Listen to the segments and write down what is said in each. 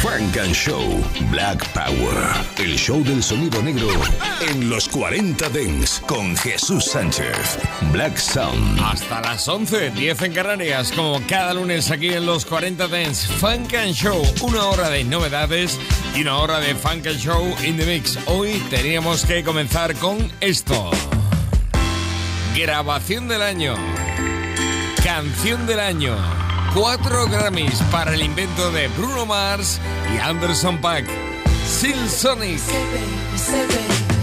Frank and Show Black Power. El show del sonido negro en los 40 Dents con Jesús Sánchez. Black Sound. Hasta las 11, 10 en Canarias, como cada lunes aquí en los 40 Dents. Funk and Show, una hora de novedades y una hora de Funk and Show in the Mix. Hoy teníamos que comenzar con esto. Grabación del año. Canción del año cuatro Grammys para el invento de Bruno Mars y Anderson Paak. Silk Sonic.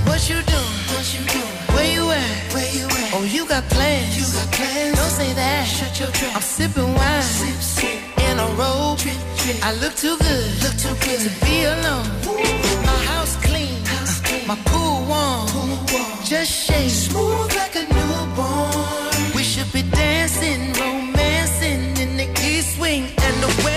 What you doing? What you doing? Where you at? Where you at? Oh, you got plans. You got plans. Don't say that. Shut your trap. I'm sipping wine. Sip, sip. In a robe. Drip, drip. I look too good. Look too good to be alone. My house clean. House clean. My pool warm. Pool warm. Just shake. Smooth like a newborn. We should be dancing, romancing swing and the west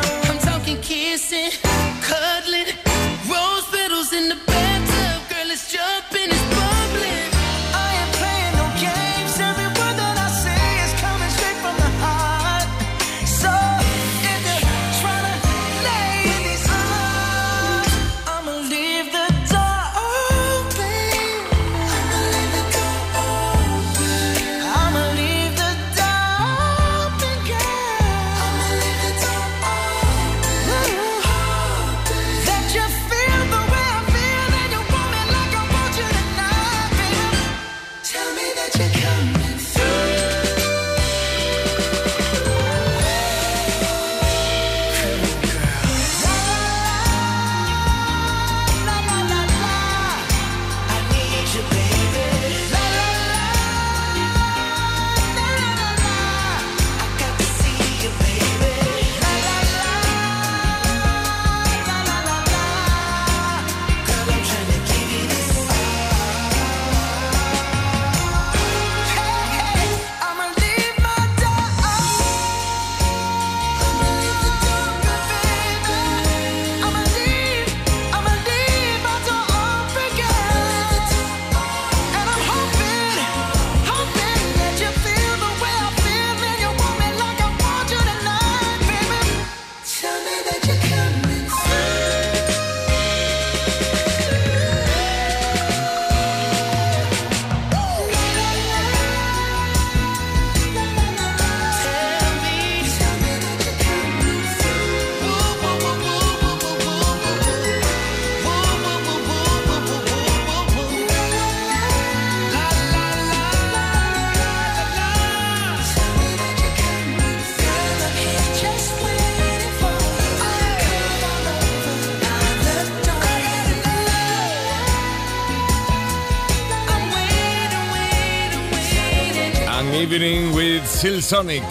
Sonic.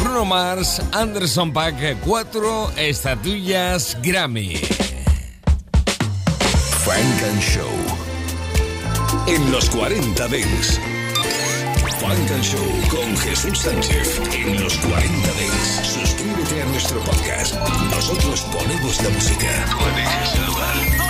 Bruno Mars, Anderson Paak, cuatro estatuillas Grammy. Frank and Show. En los 40 Dents. Frank and Show con Jesús Sánchez. En los 40 Dents. Suscríbete a nuestro podcast. Nosotros ponemos la música. Tú eliges el lugar.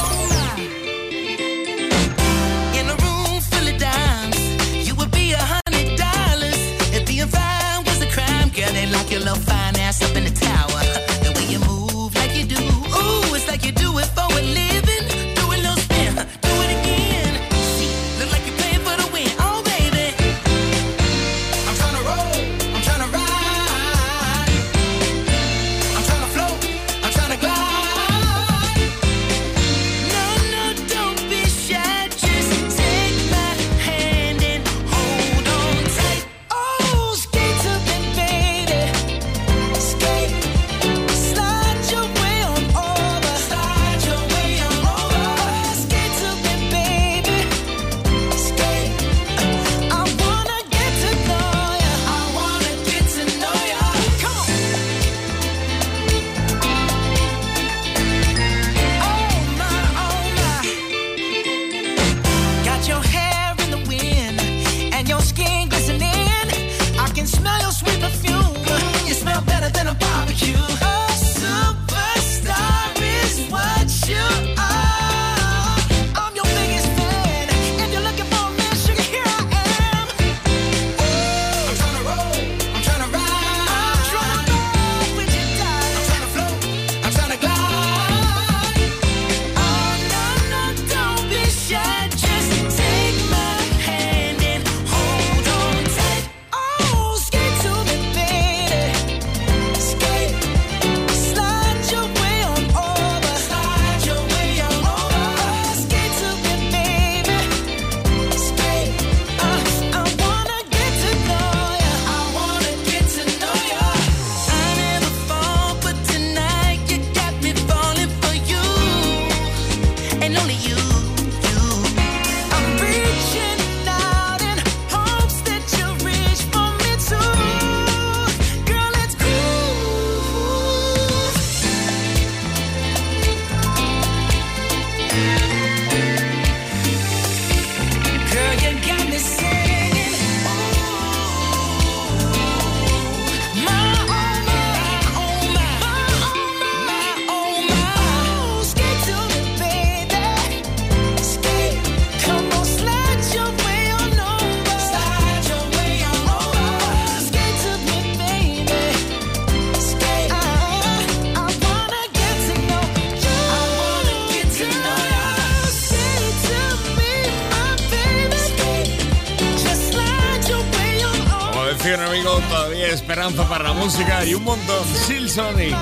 Esperanza para la música y un montón. Sil Sonic,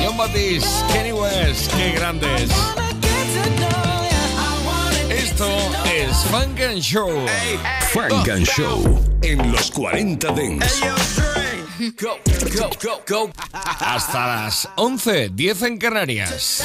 John Batiste, Kenny West, qué grandes. Esto es Funk and Show. Funk and Show en los 40 Dents. Hasta las 11, 10 en Canarias.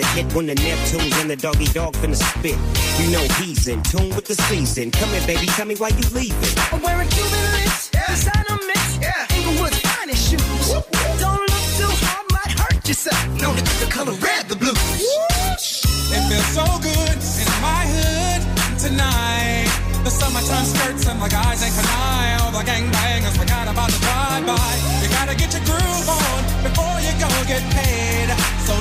A hit when the Neptune's and the doggy dog finna spit. You know he's in tune with the season. Come here, baby, tell me why you leaving. I'm wearing Cuban links, yeah. designer mix, yeah. Inglewood's finest shoes. Whoop, whoop. Don't look too hard, might hurt yourself. Known to the color red, the blues. It feels so good in my hood tonight. The summertime skirts and the guys ain't canine. All the gangbangers forgot about the drive-by. You gotta get your groove on before you go get paid.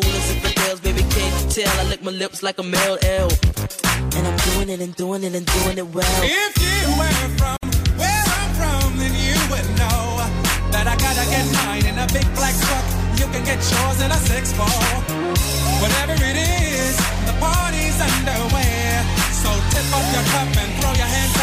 as hell and cool. Baby, can't you tell? I lick my lips like a male L. And I'm doing it and doing it and doing it well. If you were from where I'm from, then you would know that I gotta get mine in a big black truck. You can get yours in a six four. Whatever it is, the party's underway. So tip up your cup and throw your hands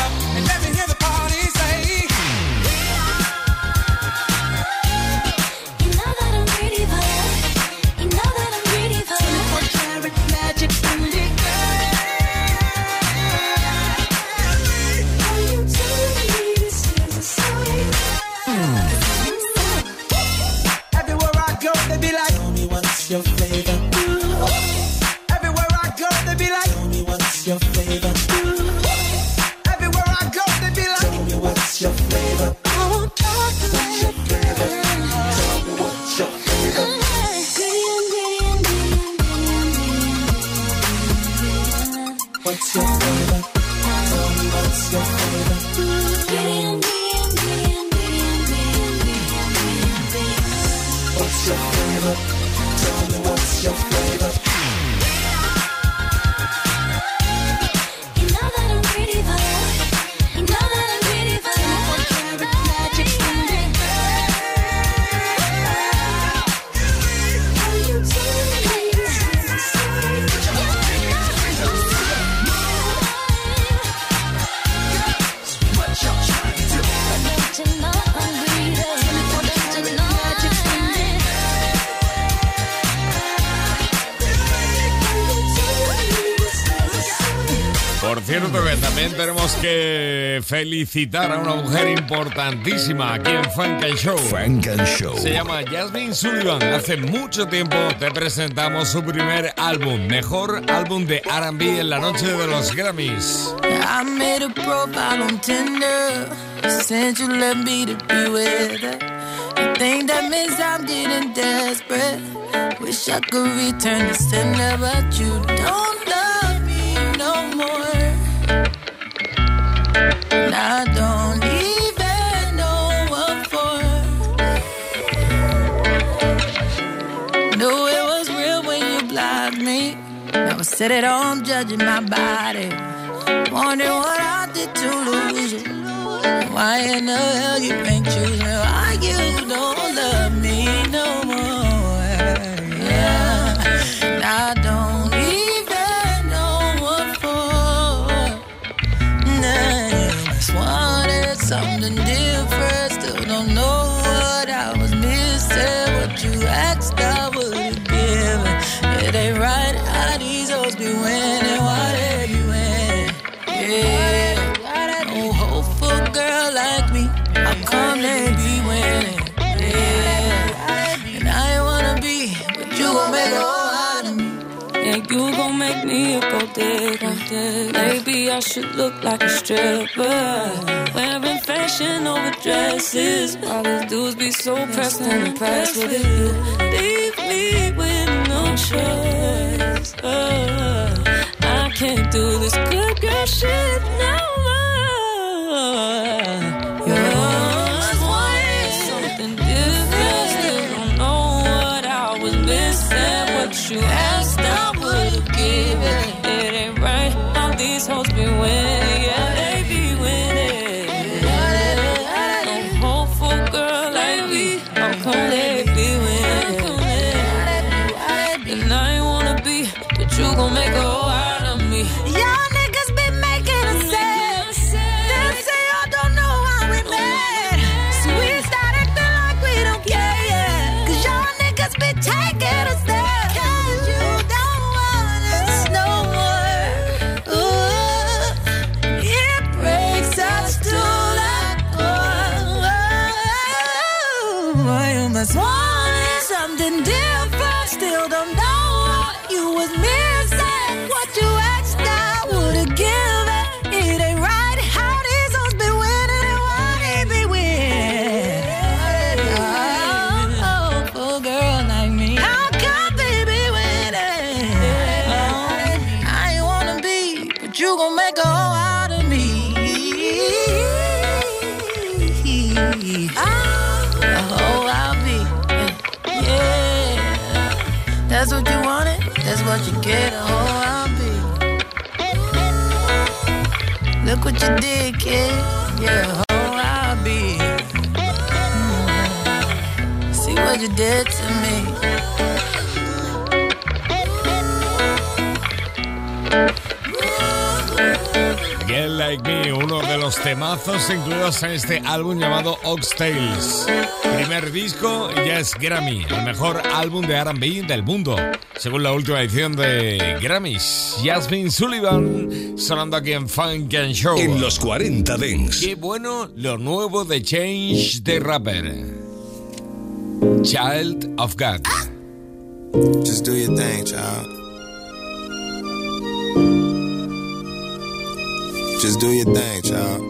tenemos que felicitar a una mujer importantísima aquí en Funk and Show. Funk and Show. Se llama Jasmine Sullivan. Hace mucho tiempo te presentamos su primer álbum, mejor álbum de R&B en la noche de los Grammys. I made a profile on Tinder. Since you left me to be with her. I think that means I'm getting desperate. Wish I could return the sender, but you don't love me no more. I sit at home judging my body. Wondering what I did to lose you. Why in the hell you ain't choose me? Why you don't something different. Still don't know Yeah, you gon' make me a digger. Maybe I should look like a stripper. Wearing fashion over dresses. All these dudes be so pressed and impressed with you. Leave me with no choice. Uh, I can't do this good girl shit no more. What you get. I'll be. Look what you did, kid. Yeah, a I'll be. Mm. See what you did to me. Like Me, uno de los temazos incluidos en este álbum llamado Oxtails. Primer disco y ya es Grammy, el mejor álbum de RB del mundo, según la última edición de Grammys. Jasmine Sullivan sonando aquí en Funk and Show. En los 40 Dents. Qué bueno lo nuevo de Change the Rapper. Child of God. Just do your thing, child. Just do your thing, child.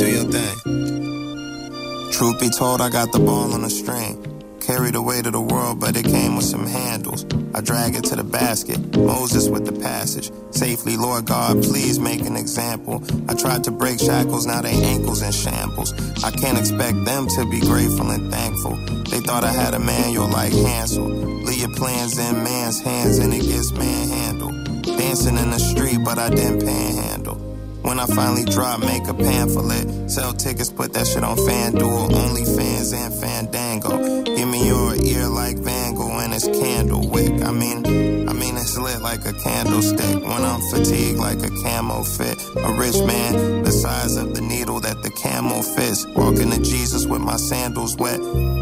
Do your thing. Truth be told, I got the ball on a string. Carried the weight of the world, but it came with some handles. I drag it to the basket. Moses with the passage. Safely, Lord God, please make an example. I tried to break shackles, now they ankles in shambles. I can't expect them to be grateful and thankful. They thought I had a manual like Hansel. Leave your plans in man's hands and it gets manhandled. Dancing in the street, but I didn't panhandle. When I finally drop, make a pamphlet. Sell tickets, put that shit on FanDuel, OnlyFans, and Fandango. Give me your ear like Van Gogh and it's candle wick. I mean, I mean it's lit like a candlestick. When I'm fatigued like a camo fit. A rich man, the size of the needle that the camel fits. Walking to Jesus with my sandals wet.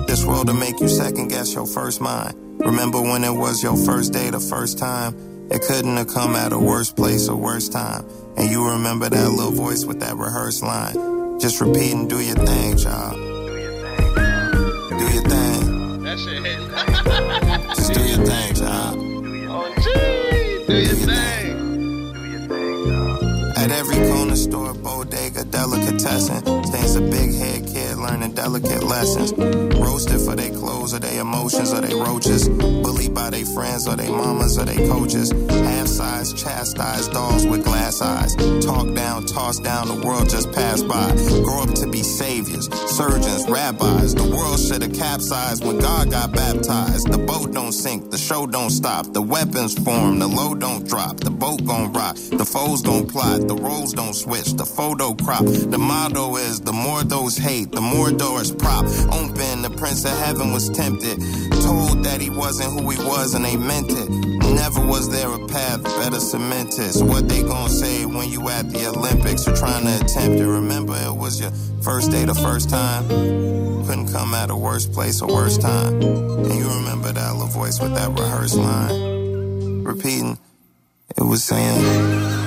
This world to make you second guess your first mind. Remember when it was your first day, the first time? It couldn't have come at a worse place or worse time. And you remember that little voice with that rehearsed line. Just repeat and do your thing, child. Do your thing. That shit hit. Just do your thing, child. Oh, gee. Do your thing. At every corner store, bodega, delicatessen, stands a big head kid learning delicate lessons. Roasted for their clothes or their emotions or their roaches. Bullied by their friends or their mamas or their coaches. Half size, chastised dolls with glass eyes. Talk down, toss down, the world just passed by. Grow up to be saviors, surgeons, rabbis. The world should have capsized when God got baptized. The boat don't sink, the show don't stop. The weapons form, the load don't drop. The boat gon' rock, the foes gon' plot. The roles don't switch, the photo crop. The motto is the more those hate, the more doors prop. Open, the prince of heaven was tempted. Told that he wasn't who he was and they meant it. Never was there a path better cemented. So what they gonna say when you at the Olympics or trying to attempt it? Remember it was your first day the first time. Couldn't come at a worse place or worse time. And you remember that little voice with that rehearsed line. Repeating, it was saying,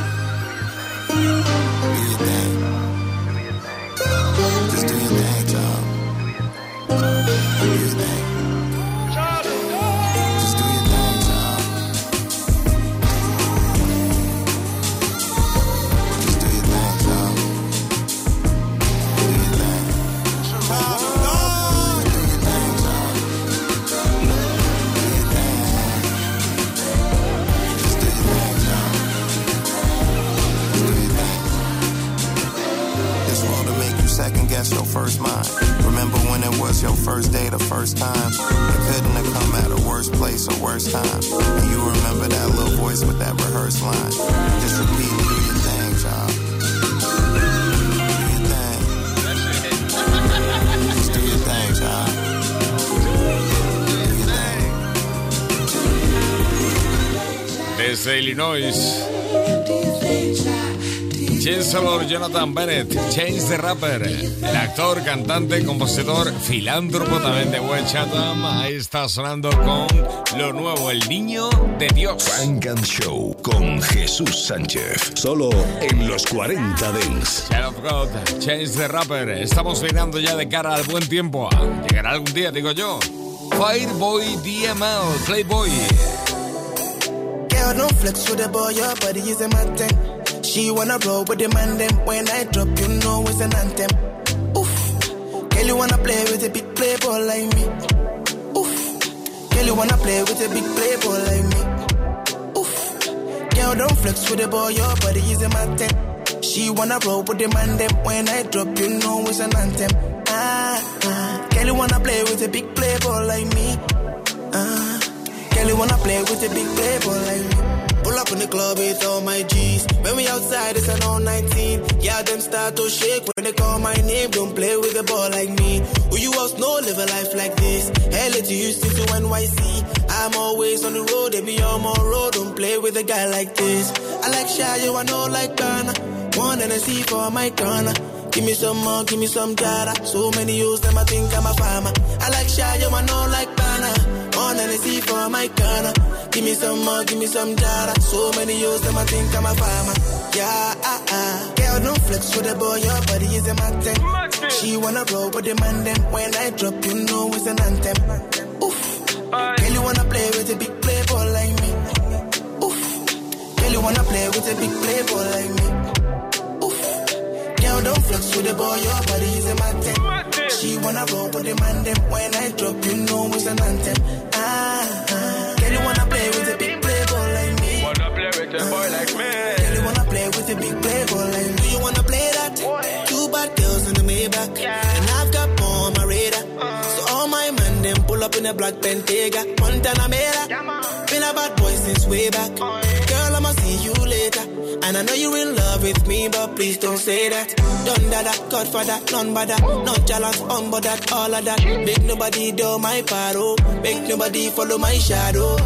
first mind. Remember when it was your first day, the first time? It couldn't have come at a worse place or worse time. And you remember that little voice with that rehearsed line. Just repeat, do your thing, child. Do your thing. Just do your thing, child. Do your thing. Desde Illinois. Chancellor Jonathan Bennett, Chance the Rapper, el actor, cantante, compositor, filántropo también de West Chatham, ahí está sonando con lo nuevo, El Niño de Dios. Frank and Show con Jesús Sánchez. Solo en los 40 Dents. Child of God, Chance the Rapper, estamos mirando ya de cara al buen tiempo. Llegará algún día, digo yo. Fireboy DML, Playboy. Girl, don't flex with the boy, your body is thing. She wanna roll with the man them. When I drop, you know it's an anthem. Oof. Girl, you wanna play with a big playboy like me. Oof. Girl, you wanna play with a big playboy like me. Oof. Girl, don't flex with the boy, your body is a man thing. She wanna roll with the man them. When I drop, you know it's an anthem. Ah, ah. Girl, you wanna play with a big playboy like me. Ah. Girl, you wanna play with a big playboy like me. Pull up in the club with all my G's. When we outside, it's an all 19. Yeah, them start to shake when they call my name. Don't play with a ball like me. Who you else know live a life like this? LA to Houston to NYC. I'm always on the road, they be on my road. Don't play with a guy like this. I like shy, you I know like Ghana. One and a C for my corner. Give me some more, give me some jara. So many use them, I think I'm a farmer. I like shy, you I know like Ghana. A C for my corner. Give me some more, give me some jara. So many use them, I think I'm a farmer. Yeah, ah, ah. Girl, don't flex with the boy, your body is a mountain. She wanna roll with the man, then when I drop, you know it's an anthem. Oof. Girl, you wanna play with a big a black Bentayga. Montana Mera. Been a bad boy since way back. Girl, I'ma see you later. And I know you're in love with me, but please don't say that. Done that, that, Godfather, none but that. Not jealous, um, but that, all of that. Make nobody do my paro. Make nobody follow my shadow.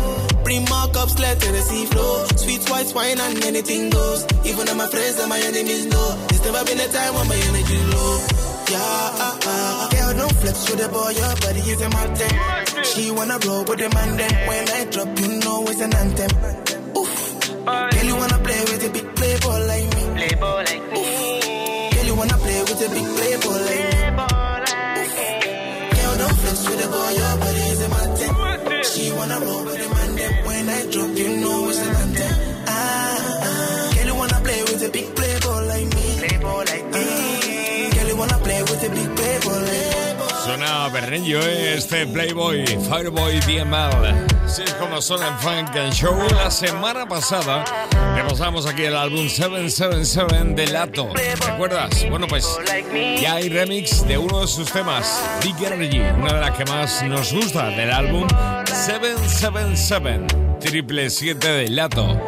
Bring more cups, let Tennessee flow. Sweet white wine and anything goes. Even though my friends and my enemies know. There's never been a time when my energy low. Yeah, ah, ah. Girl, don't flex with the boy, your body is a mountain. She wanna roll with the man, then when I drop, you know it's an anthem. Oof. Girl, you wanna play with a big playboy like me. Playboy like me. Girl, you wanna play with a big playboy like me. Girl, don't flex with the boy, your body is a mountain. She wanna roll with the man, then when I drop, you know it's an anthem. ¿Eh? Este Playboy, Fireboy DML. Sí, es como suena en Funk and Show. La semana pasada repasamos aquí el álbum 777 de Lato. ¿Recuerdas? Bueno, pues ya hay remix de uno de sus temas, Big Energy, una de las que más nos gusta del álbum 777, triple 7 de Lato.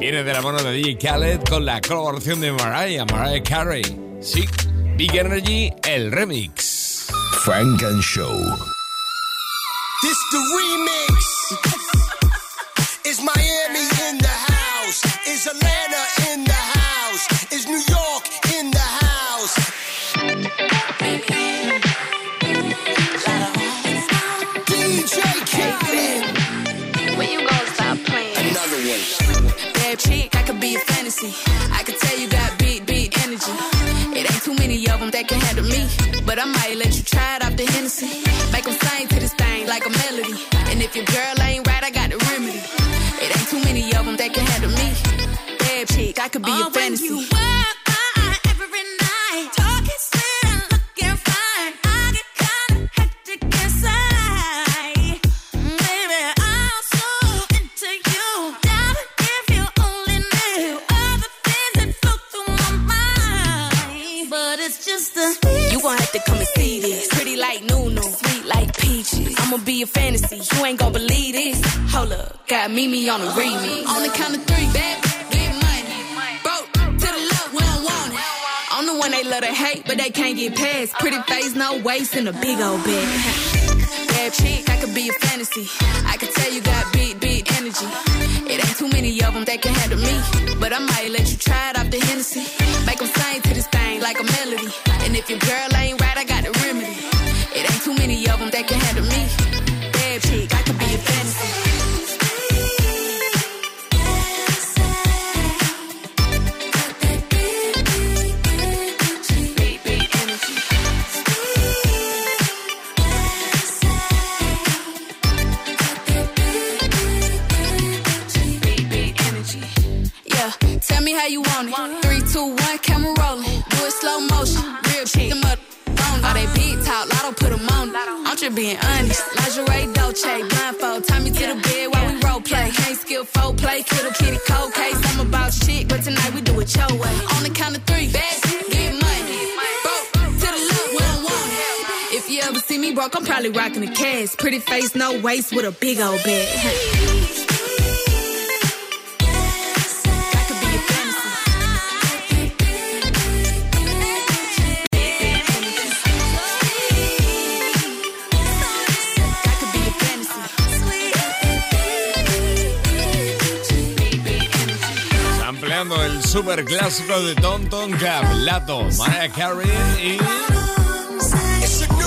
Viene de la mano de DJ Khaled con la colaboración de Mariah, Mariah Carey. Sí, Big Energy, el remix. Funk and Show. This the remix. Is Miami in the house? Is Atlanta in the house? Is New York in the house? DJ Khaled. When you gonna stop playing? Another one. Bad chick, I could be a fantasy. I could tell you got big, big energy. It ain't too many of them that can handle me. But I might let you try if your girl ain't right, I got the remedy. It ain't too many of them that can handle me. Bad chick, I could be a fantasy. Be a fantasy, you ain't gon' believe this. Hold up, got Mimi on the remix. On the count of three, back, get money. Broke to the love, we don't want it. I'm the one they love to hate, but they can't get past. Pretty face, no waist, and a big old bag. Bad chick, I could be a fantasy. I could tell you got big, big energy. It ain't too many of them that can handle me. But I might let you try it off the Hennessy. Make them sing to this thing like a melody. And if your girl ain't how you want it. Three, two, one, camera rolling. Do it slow motion. Real chick, them up. All they big talk, lotto put them on. I'm just being honest. Lingerie, Dolce, blindfold. Tie me to the bed while we role play. Can't skill folk play, kiddo kitty cold case. I'm about shit, but tonight we do it your way. On the count of three, bad, get money. Broke to the left, we don't want. If you ever see me broke, I'm probably rocking a cash. Pretty face, no waist, with a big old bag. super clásico de Don Ton Cap, Lato, Mariah Carey y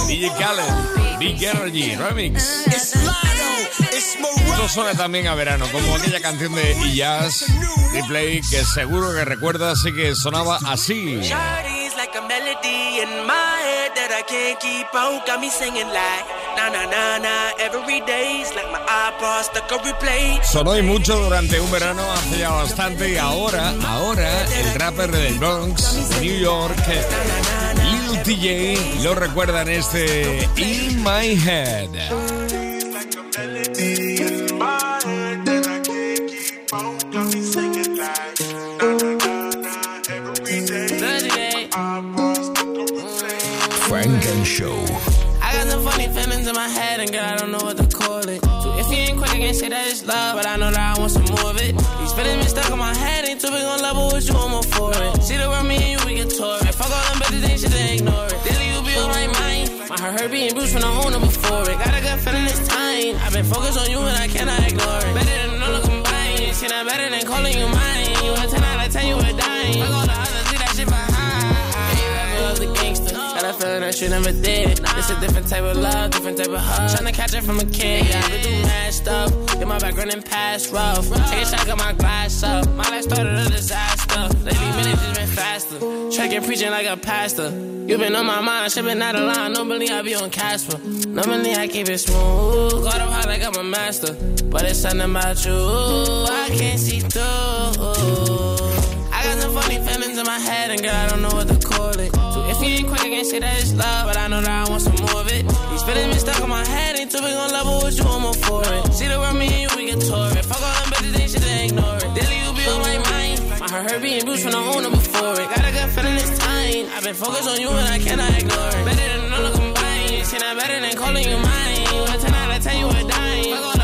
DJ Khaled, Big Energy Remix. Esto suena también a verano, como aquella canción de E-Jazz, Replay, que seguro que recuerdas y que sonaba así. Head that I can't keep out. Got me singing like na na na na every day's like my iPod stuck on replay. Sonó y mucho durante un verano hace ya bastante y ahora, ahora el rapper del Bronx, New York, Lil TJ, lo recuerdan este In My Head. And Show. I got some funny feelings in my head, and girl, I don't know what to call it. So if you ain't quick, I can't say that it's love, but I know that I want some more of it. These feelings been stuck in my head, ain't too big on level with you, I'm for it. See the world, me and you, we get tore it. Fuck all them bitches, ain't shit, they ignore it. Daily, you be on my mind. My heart hurt being bruised from the owner before it. Got a good feeling this time. I've been focused on you, and I cannot ignore it. Better than all of combined. See that better than calling you mine. You a 10 out of 10, you a dime. Fuck all the feeling that you never did. It's a different type of love, different type of hug. Tryna catch it from a kid. Yeah, I do mad stuff. Get my background in past rough. Take a shot, got my glass up. My life started a disaster. Lately, minutes just been faster. To preaching like a pastor. You been on my mind, been out of line. Normally I be on Casper. Normally I keep it smooth. Got up high like I'm a master. But it's something about you I can't see through. I got some funny feelings in my head, and girl, I don't know what to ain't quick, I can't say that it's love, but I know that I want some more of it. These feelings been stuck in my head, ain't too big on level with you, I'm all for it. See the world, me and you, we get tore it. Fuck all them bitches, they ignore it. Daily, you be on my mind. My heart hurt being bruised from the owner before it. Got a good feeling this time. I've been focused on you, and I cannot ignore it. Better than all of combined. See that better than calling you mine. 10 out of 10, you a dime.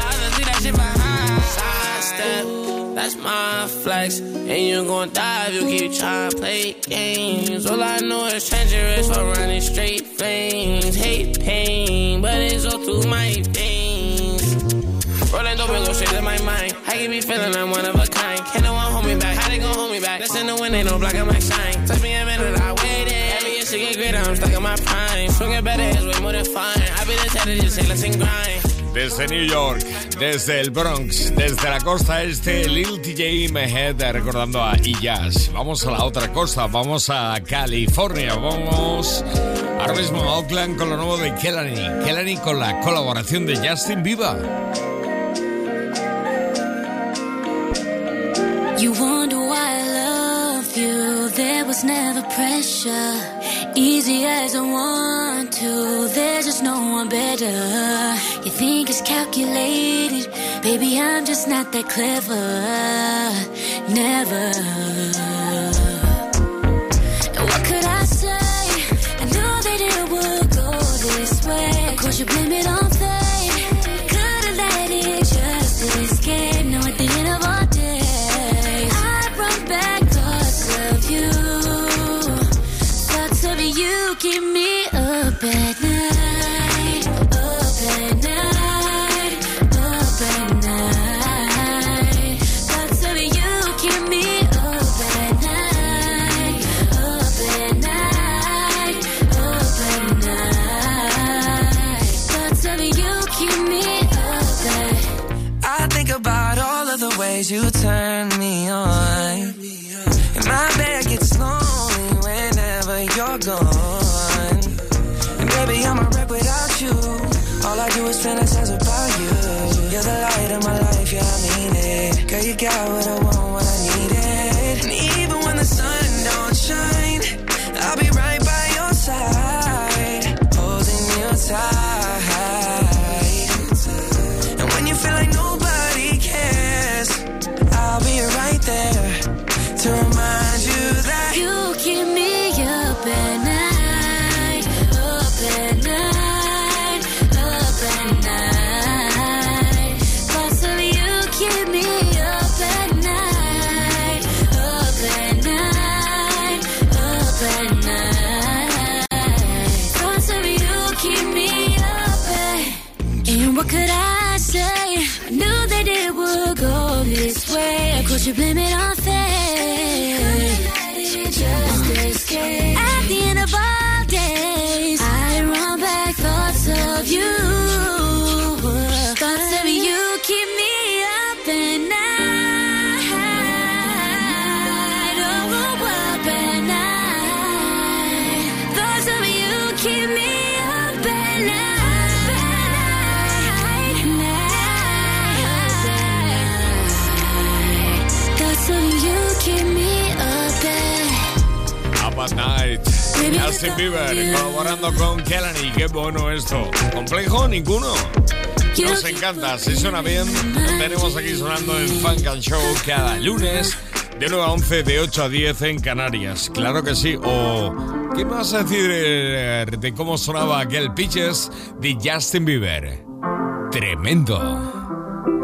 That's my flex. And you gon' die if you keep trying to play games. All I know is treacherous for running straight flames. Hate pain, but it's all through my veins. Rolling the and go straight to my mind. I can be feeling I'm one of a kind. Can't no one hold me back. How they gon' hold me back? That's in the wind, ain't no block, I might shine. Touch me a minute, I waited. She get greater, I'm stuck in my prime. Swinging better is way more than fine. I be the type to just say, let's grind. Desde New York, desde el Bronx, desde la costa este, Lil TJ Mehead recordando a Iyas. Vamos a la otra costa, vamos a California, vamos ahora mismo a Oakland con lo nuevo de Kelani. Kelani con la colaboración de Justin Bieber. You wonder why I love you. There was never pressure. Easy as I want to. There's just no one better. You think it's calculated. Baby, I'm just not that clever. Never. What could I say? I knew that it would go this way. Course, you blame it on I want, what course, you blame it on Justin Bieber colaborando con Kelani. Qué bueno esto. ¿Complejo? Ninguno. Nos encanta. Si suena bien, lo tenemos aquí sonando en Funk and Show cada lunes de 9 a 11, de 8 a 10 en Canarias. Claro que sí. O, ¿qué me vas a decir eh, de cómo sonaba aquel Pitches de Justin Bieber? Tremendo.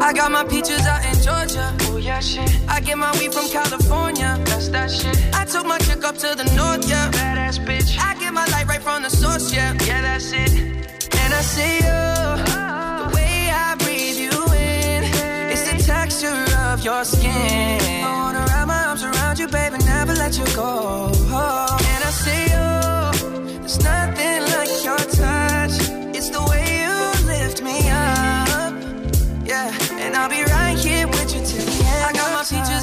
I got my peaches out in Georgia. Oh yeah, shit. I get my weed from California. That's that shit. I took my chick up to the north, yeah. Badass bitch. I get my light right from the source, yeah. Yeah, that's it. And I see you. Uh-huh. The way I breathe you in. It's the texture of your skin. I wanna wrap my arms around you, baby, never let you go. And I see you. There's nothing like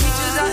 out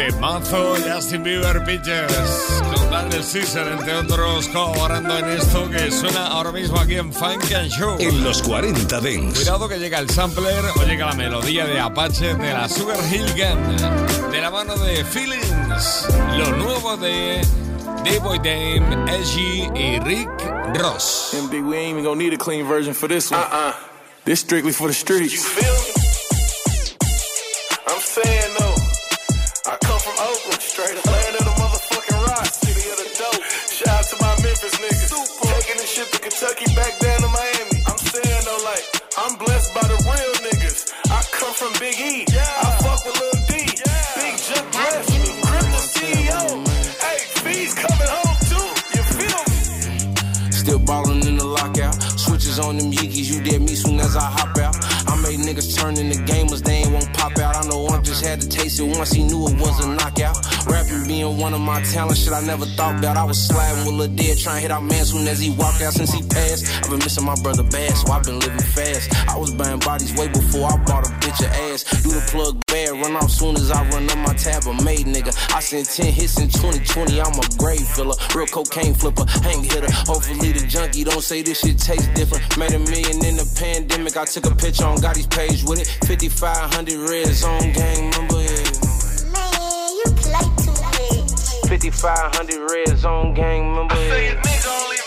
temazo Justin Bieber Pictures con Daniel Caesar, entre otros, colaborando en esto que suena ahora mismo aquí en Funk and Show. En los 40 Dents. Cuidado que llega el sampler o llega la melodía de Apache de la Sugar Hill Gang, de la mano de Feelings, lo nuevo de D-Boy Dame, SG y Rick Ross. And big, we ain't even gonna need a clean version for this one. Uh-uh. This strictly for the streets. You feel Kentucky, back down to Miami. I'm saying though, like I'm blessed by the real niggas. I come from Big E, I fuck with Lil D, Big Jump bless me, Crip CEO. Hey, V's coming home too. You feel me? Still ballin' in the lockout. Switches on them Yeekys, you did me soon as I hop out. I made niggas turn in the they just had to taste it once he knew it was a knockout. Rapping being one of my talents, shit I never thought about. I was sliding with Lil Dead, trying to hit out man soon as he walked out since he passed. I've been missing my brother bad, so I've been living fast. I was buying bodies way before I bought a bitch of ass. Do the plug bad, run off soon as I run up my tab. A made nigga. I sent 10 hits in 2020, I'm a grave filler. Real cocaine flipper, hang hitter. Hopefully the junkie don't say this shit tastes different. Made a million in the pandemic, I took a picture on Gotti's page with it. 5500 red zone gang 5500 red zone gang member.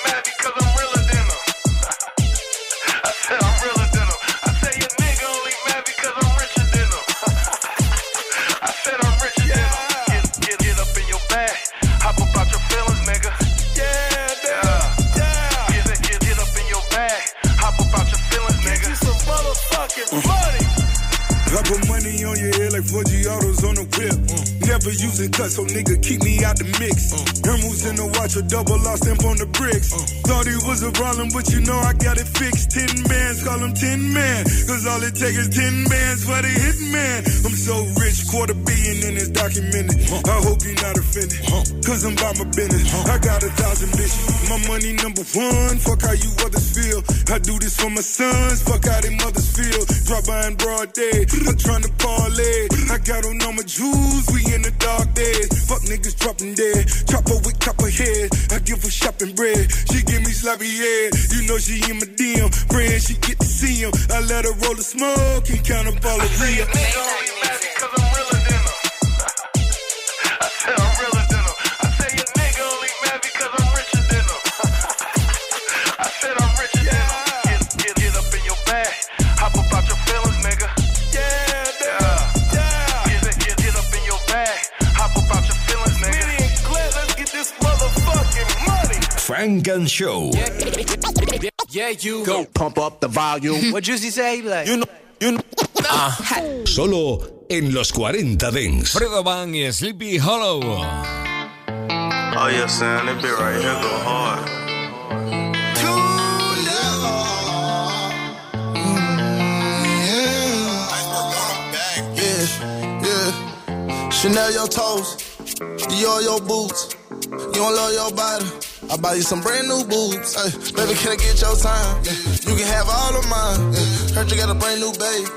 Never using cuts, so nigga keep me out the mix. Uh. Emeralds in the watch, a double lost stamp on the bricks. Uh. Thought it was a problem, but you know I got it fixed. Ten bands, call them ten man. Cause all it takes is ten bands for the hit man. I'm so rich, quarter billion in this documented. I hope you're not offended. Cause I'm by my business. I got a thousand bitches. My money number one. Fuck how you others feel. I do this for my sons. Fuck how they mothers feel. Drop by in broad day. I'm trying to parlay. I got on all my jewels. We in the dark days. Fuck niggas dropping dead. Chopper with copper head. I give her shopping bread. She give me sloppy head. You know she in my DM. Praying she get to see him. I let her roll the smoke and count up all the real. Funk and Show. Yeah, you go pump up the volume. what Juicy say? He like, you know, you know. Ah. Solo en los 40 Dance. Fredo Bang y Sleepy Hollow. Oh yeah, son, that bit right here go hard. Mm, yeah, yeah. Chanel your toes, Dior your boots. You don't love your body. I buy you some brand new boobs. Ay, baby, can I get your time? You can have all of mine. Heard you got a brand new babe.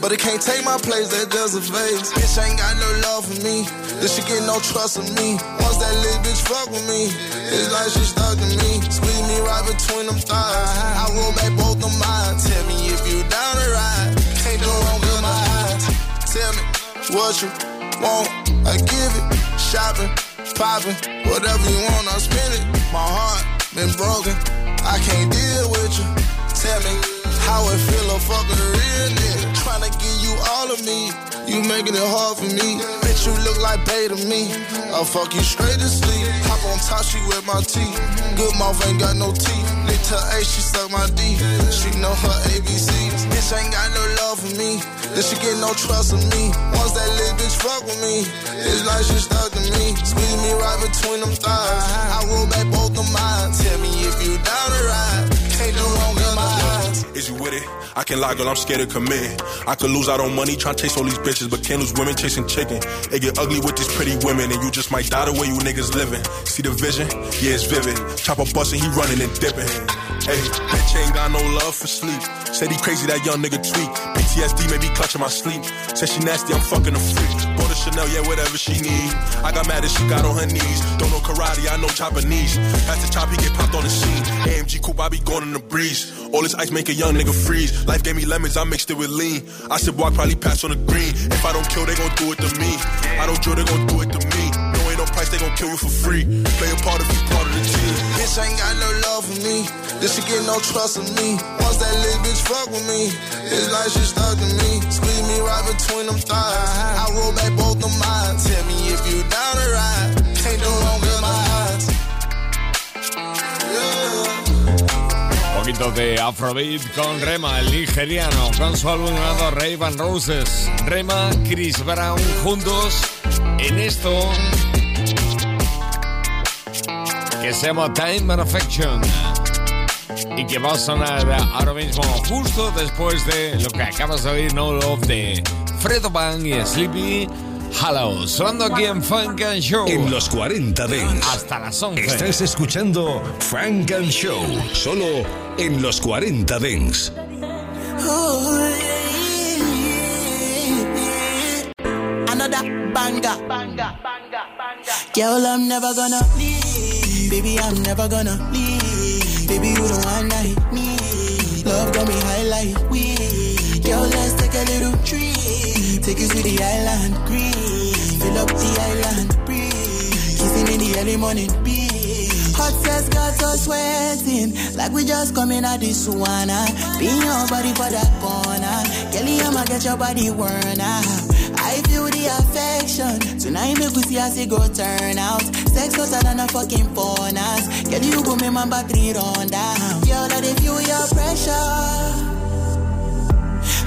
But it can't take my place, that just a phase. Bitch ain't got no love for me. This she get no trust in me. Once that little bitch fuck with me, it's like she stuck to me. Squeeze me right between them thighs. I roll back both of mine. Tell me if you down to ride. Can't do wrong with my eyes. Tell me what you want, I give it. Shopping, popping, whatever you want, I'll spend it. My heart been broken, I can't deal with you. Tell me how it feel to a real nigga. Tryna give you all of me, you making it hard for me. Bitch, you look like pay to me. I'll fuck you straight to sleep. On top, she with my teeth. Good mouth ain't got no teeth. Little A, she suck my D. She know her ABCs. Bitch ain't got no love for me. Then she get no trust in me. Once that little bitch fuck with me, it's like she stuck to me. Squeeze me right between them thighs. I roll back both of mine. Tell me if you down to ride. Can't do wrong eyes. Is you with it? I can lie, girl, I'm scared to commit. I could lose out on money trying to chase all these bitches, but can't lose women chasing chicken. It get ugly with these pretty women, and you just might die the way you niggas living. See the vision? Yeah, it's vivid. Chopper busting, he running and dipping. Hey, bitch ain't got no love for sleep. Said he crazy, that young nigga tweet. PTSD made me clutching my sleep. Said she nasty, I'm fucking a freak. Bought a Chanel, yeah, whatever she need. I got mad as she got on her knees. Don't know karate, I know Japanese. To chop, he get popped on the scene. AMG coupe, I be going in the breeze. All this ice make a young nigga freeze. Life gave me lemons, I mixed it with lean. I said walk, probably pass on the green. If I don't kill, they gon' do it to me. I don't drill, they gon' do it to me. No ain't no price, they gon' kill you for free. Play a part if you part of the team. Bitch ain't got no love for me. Then she get no trust in me. Once that little bitch fuck with me, it's like she stuck to me. Squeeze me right between them thighs. I roll back both of mine. Tell me if you down to ride. Can't do wrong with my eyes. Un poquito de Afrobeat con Rema, el nigeriano, con su álbum llamado Rave and Roses. Rema, Chris Brown juntos en esto que se llama Time and Affection y que va a sonar ahora mismo justo después de lo que acabas de oír, No Love de Fredo Bang y Sleepy Hollow, sonando aquí en Funk and Show. En los 40 Dents. Hasta las 11. Estás escuchando Funk and Show, solo en los 40 Dents. Another banger. Girl, I'm never gonna leave. Baby, I'm never gonna leave. Baby, you the one I need. Love got me high like weed. Girl, let's take a little trip. Take you to the island, green. Fill up the island, breeze. Kissing in the early morning, beach. Hot sex got us sweating. Like we just coming out this sauna. Ah. Be your body for that corner. Ah. Kelly, I'ma get your body worn out. I affection. Tonight make we see as it go turn out. Sex hotter than a fucking phone ass. Girl, you go make my battery run down. Girl, that if you your pressure.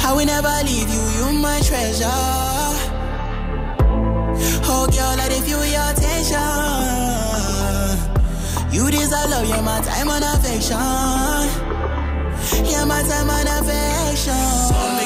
I will never leave you, you my treasure. Oh, girl, that if you your attention. You deserve love, you're my time and affection. You're my time and affection.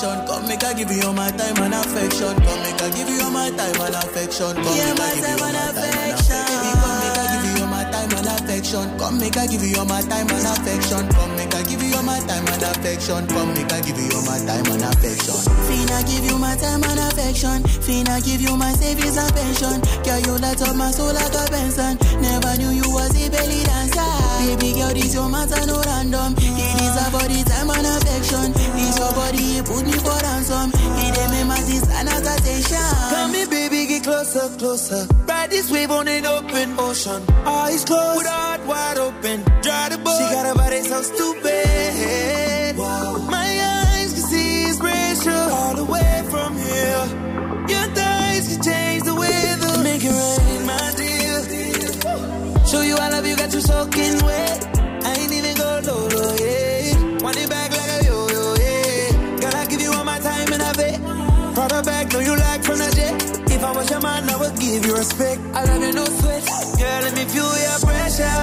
Affection. Come make I give you all my time and affection. Come make I give you all my time and affection. Come Yeah, make I give you all my time and affection. Come make I give you all my time and affection. Come make I give you all my time and affection. Come make I give you all my time and affection. Come make I give you all my time and affection. Finna give you my time and affection. Finna give you my savings and pension. Girl, you light up my soul like a Benson. Never knew you was a belly dancer. Baby girl, this your matter no random. It is about the time and affection. This your body, it put me for ransom. It ain't me my sister and attention. Come here, baby, get closer, closer. Ride this wave on an open ocean. Eyes closed, with heart wide open. Dry the boat. She got a body so stupid. My you, soaking wet. I ain't even go low, low, yeah. Want it back like a yo-yo, yeah. Girl, I give you all my time and I bet. Proud back, know you like from the jet. If I was your man, I would give you respect. I love you, no sweat. Girl, let me feel your pressure.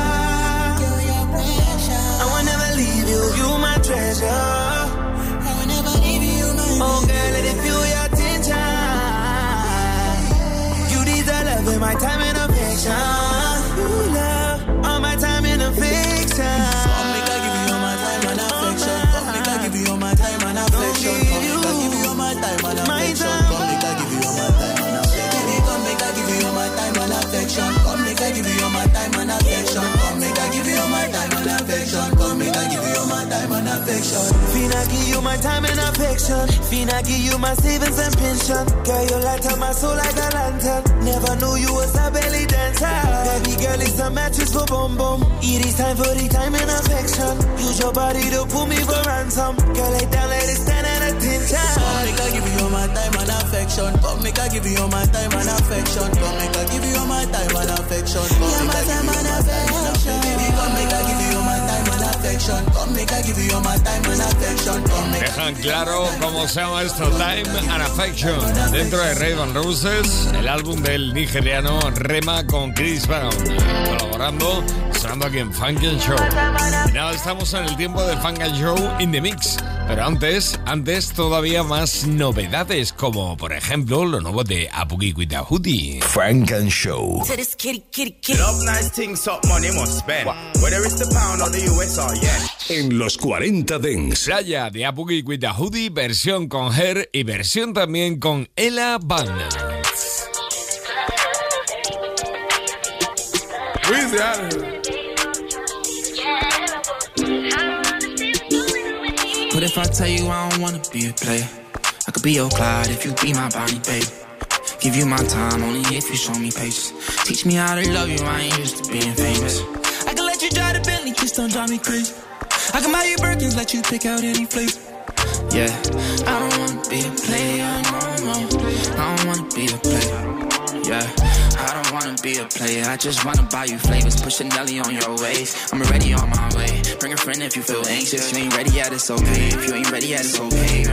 I will never leave you, you my treasure. I will never leave you, my Oh, girl, let it feel your attention. You deserve love in my time and affection. Ooh, love, affection. Finna give you my time and affection. Finna give you my savings and pension. Girl, you light up my soul like a lantern. Never knew you was a belly dancer. Baby girl, it's a mattress for boom boom. It is time for the time and affection. Use your body to put me for ransom. Girl, lay down, let it stand at attention. Come make I give you all my time and affection. Come make I give you all my time and affection. Come make I give you all my time and affection. Come make I give you all my time and affection. Dejan claro cómo se llama esto, Time and Affection. Dentro de Raven Roses, el álbum del nigeriano Rema con Chris Brown. Colaborando, sonando aquí en Funk and Show. Y nada, estamos en el tiempo de Funk and Show in the Mix. Pero antes, antes todavía más novedades, como por ejemplo lo nuevo de A Boogie wit da Hoodie. Funk and Show. To this kitty, kitty, kitty. Love nice things, up money must spend. Whether it's the pound or the US or yen. En los 40 Dance. Playa de A Boogie wit da Hoodie, versión con Her y versión también con Ella Van. Weezy I tell you I don't wanna be a player? I could be your Clyde if you be my Bonnie, babe. Give you my time only if you show me patience. Teach me how to love you, I ain't used to being famous. I can let you drive the Bentley, just don't drive me crazy. I can buy you Birkins, let you pick out any place. Yeah, I don't wanna be a player, no, wanna be a player. I just wanna buy you flavors. Push Nelly on your waist. I'm already on my way. Bring a friend if you feel anxious. You ain't ready yet, it's okay. If you ain't ready yet, it's okay.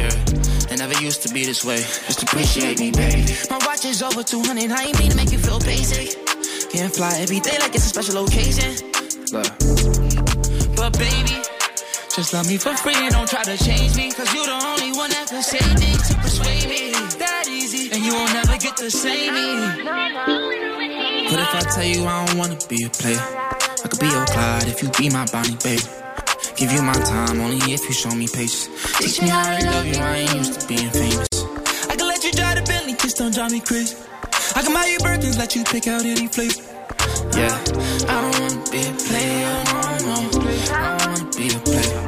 Yeah. It never used to be this way. Just appreciate me, baby. My watch is over 200. I ain't mean to make you feel basic. Can't fly every day like it's a special occasion. But baby, just love me for free and don't try to change me. Cause you the only one that can say things to persuade me. That easy. And you won't never get to say me. What if I tell you I don't wanna be a player? I could be your Clyde if you be my Bonnie, babe. Give you my time only if you show me patience. Teach me how to love you, I ain't used to being famous. I can let you drive the Bentley, just don't drive me crazy. I can buy you Birkins, let you pick out any flavor. Yeah, I don't wanna be a player, no, no. I don't wanna be a player.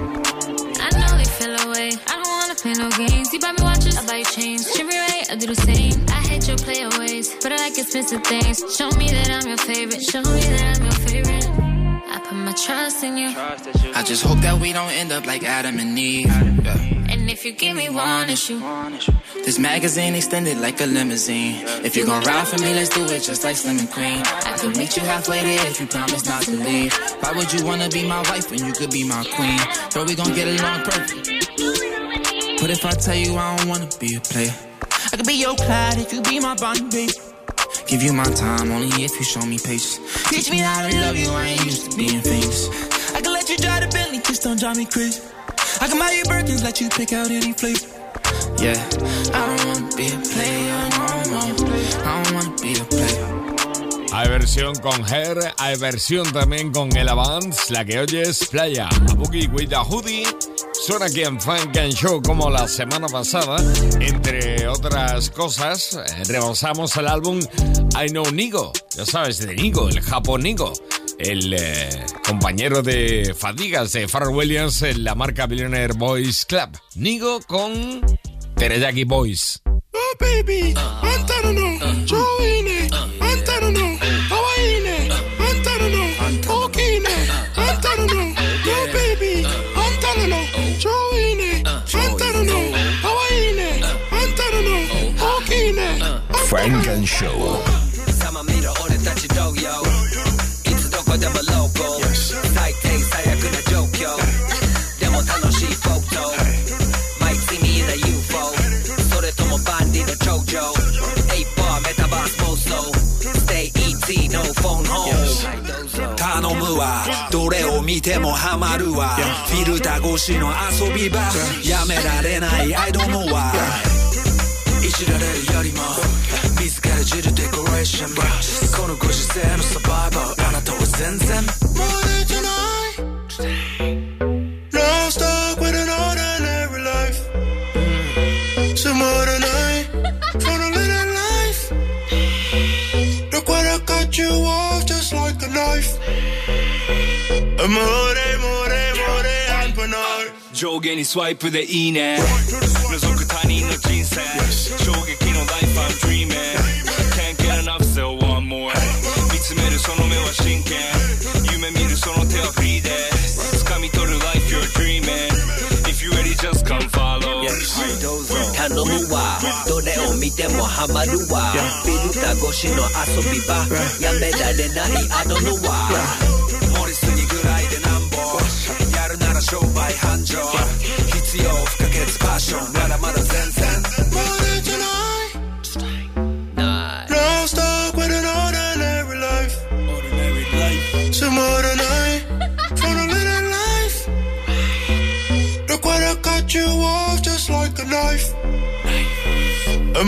I know they feel away. I don't wanna play no games. You buy me watches, I buy you chains. Me right, I do the same. I hate your player ways, but I like expensive things. Show me that I'm your favorite. Show me that I'm your favorite. I put my trust in you. I just hope that we don't end up like Adam and Eve. Yeah. And if you give me one issue, This magazine extended like a limousine. If you're gonna ride for me, let's do it just like Slim and Queen. I could meet you halfway there if you promise not to leave. Why would you wanna be my wife when you could be my queen? Girl, we gon' get along perfect. What if I tell you I don't wanna be a player? I could be your Clyde if you be my babe. Give you my time only if you show me patience. Teach me how to love you, I ain't used to being famous. I can let you drive the Bentley, just don't drive me crazy. I can buy you Birkins, let you pick out any flavor. Yeah, I versión con Her, hay versión también con El Avance, la que oyes, Playa, Abuki with the Hoodie. Suena aquí en Funk and Show como la semana pasada. Entre otras cosas, rebosamos el álbum I Know Nigo. Ya sabes, de Nigo, el Japón Nigo. El eh, compañero de fatigas de Pharrell Williams en la marca Billionaire Boys Club. Nigo con Tereyaki Boys. Oh baby, 안 Frank and Show. 様見ろ俺たち同様いつどこでもローコ最低最悪な状況でも楽しいフォト Might see me in a UFO それともバンディの頂上8バーメタバース妄想 Stay ET 頼むわどれを見てもハマるわ。フィルター越しの遊び場やめられない I don't know why いじられるよりも Asian bro. 시커는 구시세로 survivor 하나 더 센셈 More than tonight Now stuck with an ordinary life. Some more tonight. Trying a live life. Look what I cut you off just like a knife. Amore, more, more, more, 한번 널 조견이 스와이프돼 이네 てもハマるわフィルター越しの遊び場やめられないあののは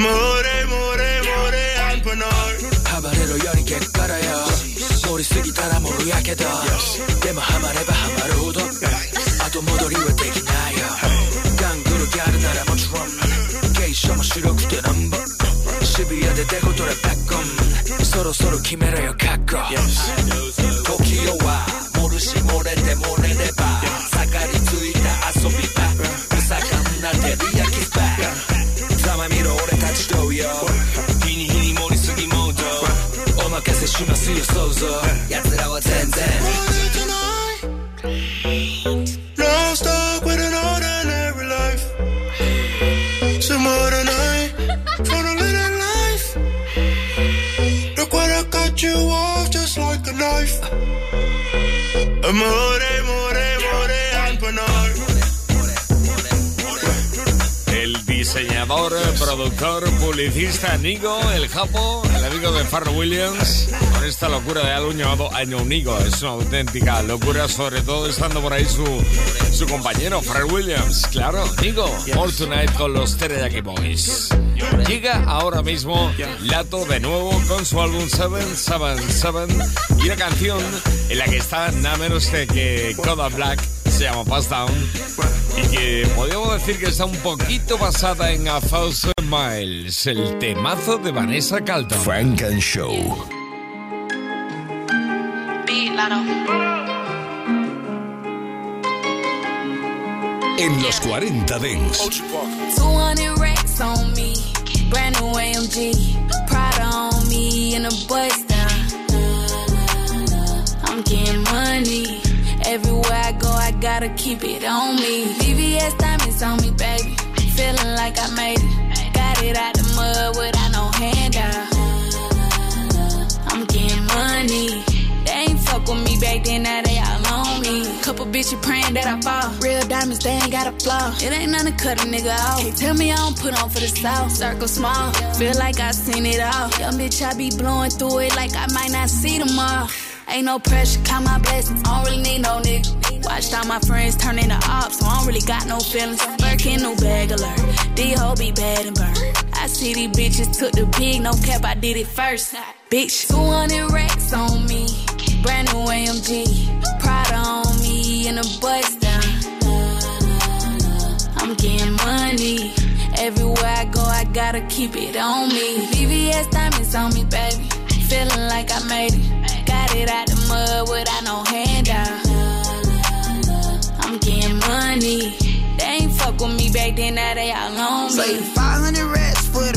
More, more, more, and Bernard. 暴れろより結果だよ盛りすぎたらもうやけどでもハマればハマるほど後戻りはできないよガングルギャルならもちろん芸者も白くてなんぼ渋谷でデコトレバッコンそろそろ決めろよ覚悟時よは盛るし漏れて漏れれば you I see your close up 야들아와 텐텐 Rolling tonight. Long with an ordinary life. Night life. Look what I got you off just like a knife. Am diseñador, productor, publicista Nigo, el Japo, el amigo de Farrell Williams, con esta locura de álbum llamado I Know Nigo. Es una auténtica locura, sobre todo estando por ahí su, su compañero Farrell Williams. Claro, Nigo, More Tonight con los Teriyaki Boys. Llega ahora mismo Lato de nuevo con su álbum 777 y una canción en la que está nada menos que, que Koda Black se llama Pass Down y que podríamos decir que está un poquito basada en A Thousand Miles, el temazo de Vanessa Carlton. Frank and Show. En los 40 Dents. 200 racks on me. Brand new AMG. Prada on me and a bust down. I'm getting money. Everywhere I go, gotta keep it on me. VVS diamonds on me, baby. Feeling like I made it. Got it out the mud without no handout. I'm getting money. They ain't fuck with me back then, now they all on me. Couple bitches praying that I fall. Real diamonds, they ain't got a flaw. It ain't nothing to cut a nigga off. Can't tell me I don't put on for the south. Circle small, feel like I seen it all. Young bitch, I be blowing through it like I might not see tomorrow. Ain't no pressure, count my blessings. I don't really need no nigga. Watched all my friends turn into ops, so I don't really got no feelings. Birkin, no bag alert. These hoe be bad and burn. I see these bitches took the pig, no cap, I did it first. Bitch, 200 racks on me. Brand new AMG. Prada on me and a bust down. I'm getting money. Everywhere I go, I gotta keep it on me. VVS diamonds on me, baby. Feeling like I made it. Got it out the mud without no handout. I'm getting money. They ain't fuck with me back then, now they all on Say me. 500 rats for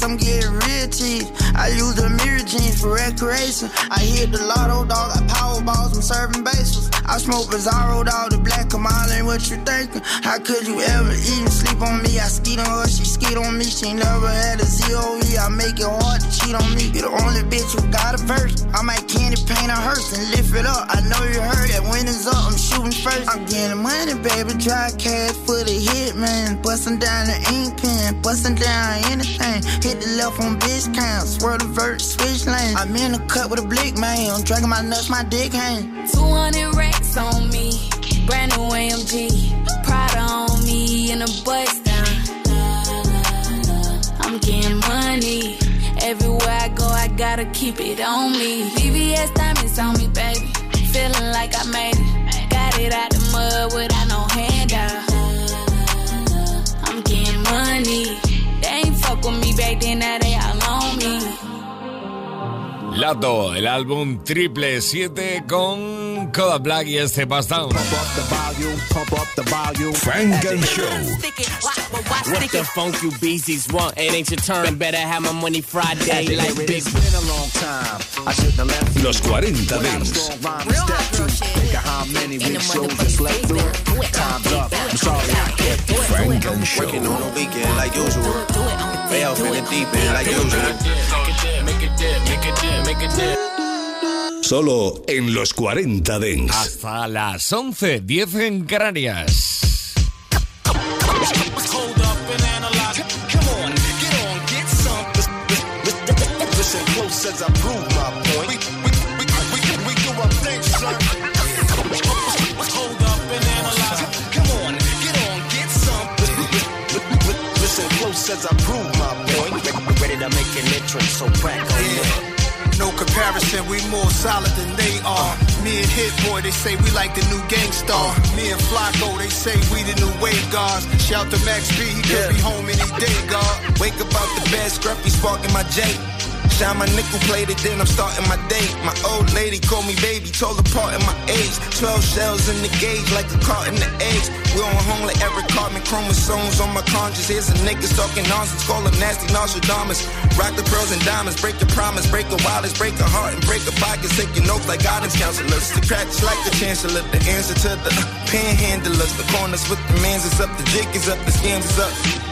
I'm getting real cheap. I use the mirror jeans for recreation. I hit the lotto dog, I power balls, I'm serving bases. I smoke Bizarro dog, the black Kamala, ain't what you thinking. How could you ever even sleep on me? I skeet on her, she skeet on me. She never had a ZOE, I make it hard to cheat on me. You the only bitch who got a verse. I might candy paint a hearse and lift it up. I know you heard that when it's up, I'm shooting first. I'm getting money, baby, dry cash for the hit, man. Busting down the ink pen, busting down anything. Hit the left on bitch count, swerve the vert, switch lanes. I'm in the cut with a blick, man. I'm dragging my nuts, my dick hang. 200 racks on me. Brand new AMG. Prada on me and a bust down. I'm getting money. Everywhere I go, I gotta keep it on me. VVS diamonds on me, baby. Feeling like I made it. Got it out the mud without no handout. I'm getting money. Fuck with me back then, that me. Lato, el álbum Triple 7 con Coda Black y este Down. Frank and Show. What the funk you beasties want? It ain't your turn. Better have my money Friday like big. Been a long time. I shouldn't have left Los 40 Dents. Think of how many big shows I slept through. Time's up. I'm sorry I kept it. Frank and Show. Working on the weekend like usual. Way off in the deep end like usual. Solo en los 40 Dents. Hasta las 11, 10 en Canarias. Says I prove my point. Ready to make an entrance, so crack on yeah. No comparison, we more solid than they are. Me and Hit Boy, they say we like the new Gang Starr. Me and Flacko, they say we the new wave guards. Shout to Max B, he could be home any day, God. Wake up out the bed, scruffy sparking my J. Shine my nickel plated, then I'm starting my day. My old lady called me baby, told apart in my age. 12 shells in the gauge, like a cart in the eggs. We on home like every carbon chromosomes on my conscience. Here's some niggas talking nonsense, call them nasty Nostradamus. Rock the pearls and diamonds, break your promise, break a wallets, break a heart, and break a pocket. Take your notes like guidance counselors. The cracks like the chancellor, the answer to the panhandlers. The corners with the mans is up, the jig is up, the scams is up.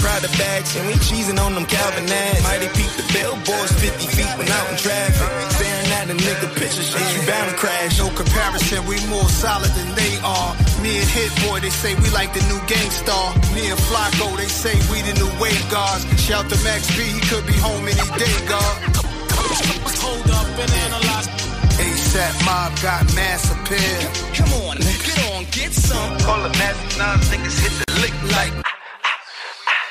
Prada bags, and we cheesing on them Calvin ads. Mighty peep the billboards 50 feet when out in traffic. Staring at a nigga picture, shit, you bound to crash. No comparison, we more solid than they are. Me and Hit Boy, they say we like the new Gang Starr. Me and Flacko, they say we the new wave guards. Shout to Max B, he could be home any day, God. Hold up and analyze. ASAP Mob got mass appeal. Come on, get on, get some. Call the nasty nines, niggas hit the lick like.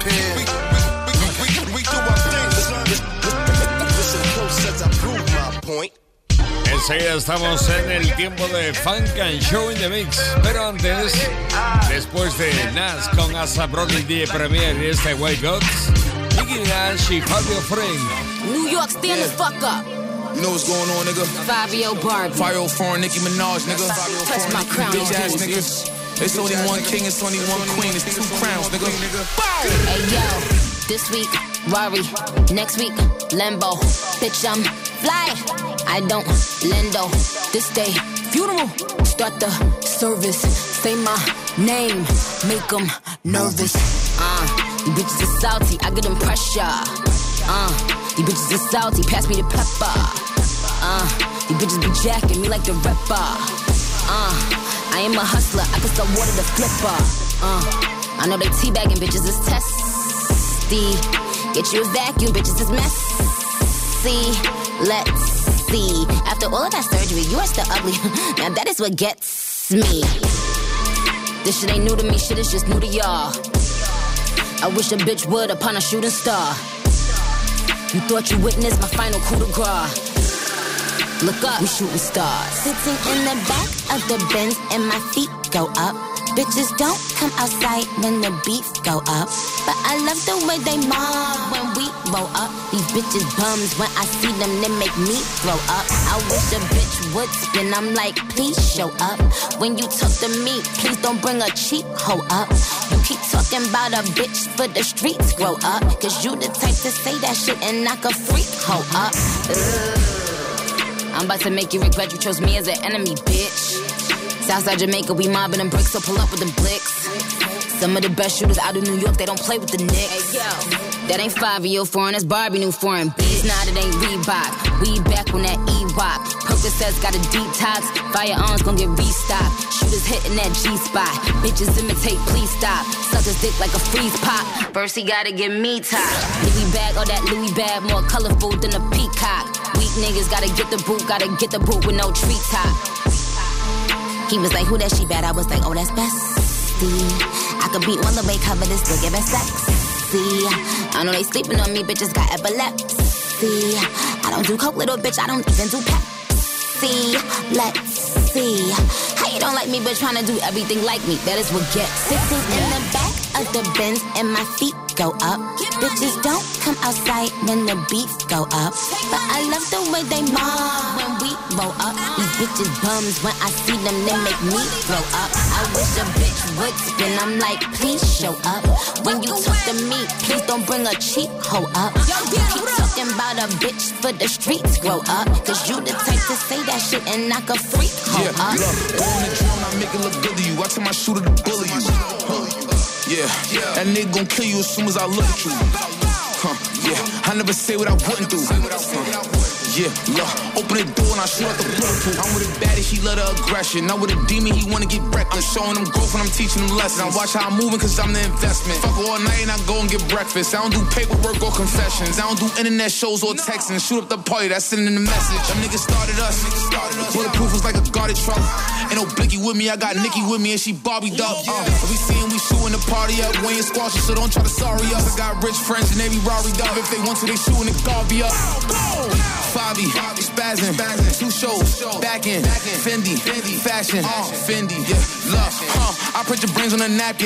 appeal. We, we, we, we, we do our thing, son. Listen close as I prove my point. Enseguida estamos en el tiempo de Funk and Show in the Mix. Pero antes, después de Nas con Asa Brody DJ Premier y este White Gods, Nicki Minaj y Fabio. New York, stand the fuck up. You know what's going on, nigga? Fabio Barbie. Fire foreign Nicki Minaj, nigga. Touch my crown, Bitch ass bitch. It's only one king, it's only one queen, it's two crowns, nigga. Hey yo, this week, Rari. Next week, Lambo. Bitch, I'm fly. I don't lendo. This day, funeral. Start the service. Say my name. Make them nervous. Uh, you bitches are salty. I get them pressure. Uh, you bitches are salty. Pass me the pepper. Uh, you bitches be jacking me like the rapper. Uh, I am a hustler. I can sell water to flipper. Uh, I know they teabagging bitches is testy. Get you a vacuum, bitches is messy. Let's see. After all of that surgery, you are still ugly. now that is what gets me. This shit ain't new to me, shit is just new to y'all. I wish a bitch would upon a shooting star. You thought you witnessed my final coup de grace. Look up, we shooting stars. Sitting in the back of the Benz and my feet go up. Bitches don't come outside when the beats go up. But I love the way they mob when we roll up. These bitches bums when I see them, they make me throw up. I wish a bitch would spin. I'm like, please show up. When you talk to me, please don't bring a cheap hoe up. You keep talking about a bitch for the streets, grow up. Cause you the type to say that shit and knock a freak hoe up. Ugh. I'm about to make you regret you chose me as an enemy, bitch. Southside Jamaica, we mobbing them bricks, so pull up with them blicks. Some of the best shooters out of New York, they don't play with the Knicks. That ain't five year foreign, that's Barbie new foreign. Bees, nah, that ain't Reebok. We back on that E-Rock. says got a detox. Firearms gon' get restocked. Shooters hitting that G spot. Bitches imitate, please stop. Suck his dick like a freeze pop. First he gotta get me top. Louis bag, all that Louis bag, more colorful than a peacock. Weak niggas gotta get the boot, gotta get the boot with no tree top. He was like, who that she bad? I was like, oh, that's bestie. I could beat one the way cover this look give it sexy. I know they sleeping on me, bitches got epilepsy. I don't do coke, little bitch, I don't even do Pepsi. Let's see. You don't like me, but trying to do everything like me? That is what gets. Sitting in the back of the Benz and my feet go up. Bitches don't come outside when the beats go up. But I love the way they move when we roll up. These bitches bums when I see them, they make me throw up. I wish a bitch would spin. I'm like, please show up. When you talk to me, please don't bring a cheap hoe up. You keep talking about a bitch for the streets, grow up. Cause you the type to say that shit and knock a freak hoe Yeah, up. Drone, I make it look good to you. I tell my shooter to bully you. Huh, Yeah, that nigga gon' kill you as soon as I look at you. Huh, yeah, I never say what I wouldn't do. Huh, yeah, look, open the door and I shoot out the bulletproof. I'm with a baddie, she love the aggression. Not with a demon, he wanna get wrecked. I'm showing him growth and I'm teaching him lessons. I watch how I'm moving cause I'm the investment. Fuck all night and I go and get breakfast. I don't do paperwork or confessions. I don't do internet shows or texting. Shoot up the party, that's sending the message. Them niggas started us. Bulletproof was like a guarded truck. Ain't no blicky with me, I got Nikki with me and she Barbie up. Uh, we seeing we shooting the party up. We ain't squashing, so don't try to sorry us. I got rich friends and they be Rory up. If they want to, they shooting the Garvey up. Fabi, spazzing, two shows, back in, Fendi, fashion, Fendi, yeah, love, huh? I put your brains on a napkin.